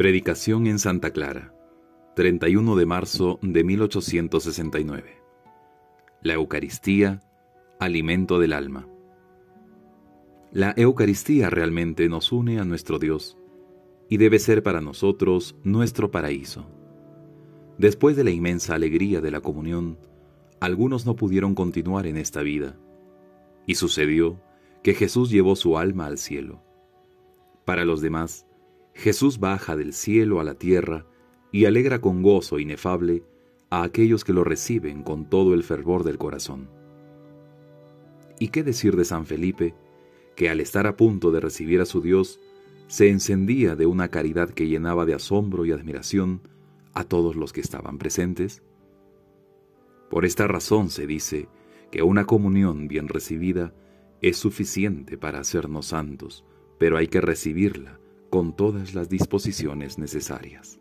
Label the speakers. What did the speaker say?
Speaker 1: Predicación en Santa Clara, 31 de marzo de 1869. La Eucaristía, alimento del alma. La Eucaristía realmente nos une a nuestro Dios y debe ser para nosotros nuestro paraíso. Después de la inmensa alegría de la comunión, algunos no pudieron continuar en esta vida, y sucedió que Jesús llevó su alma al cielo. Para los demás, Jesús baja del cielo a la tierra y alegra con gozo inefable a aquellos que lo reciben con todo el fervor del corazón. ¿Y qué decir de San Felipe, que al estar a punto de recibir a su Dios, se encendía de una caridad que llenaba de asombro y admiración a todos los que estaban presentes? Por esta razón se dice que una comunión bien recibida es suficiente para hacernos santos, pero hay que recibirla con todas las disposiciones necesarias.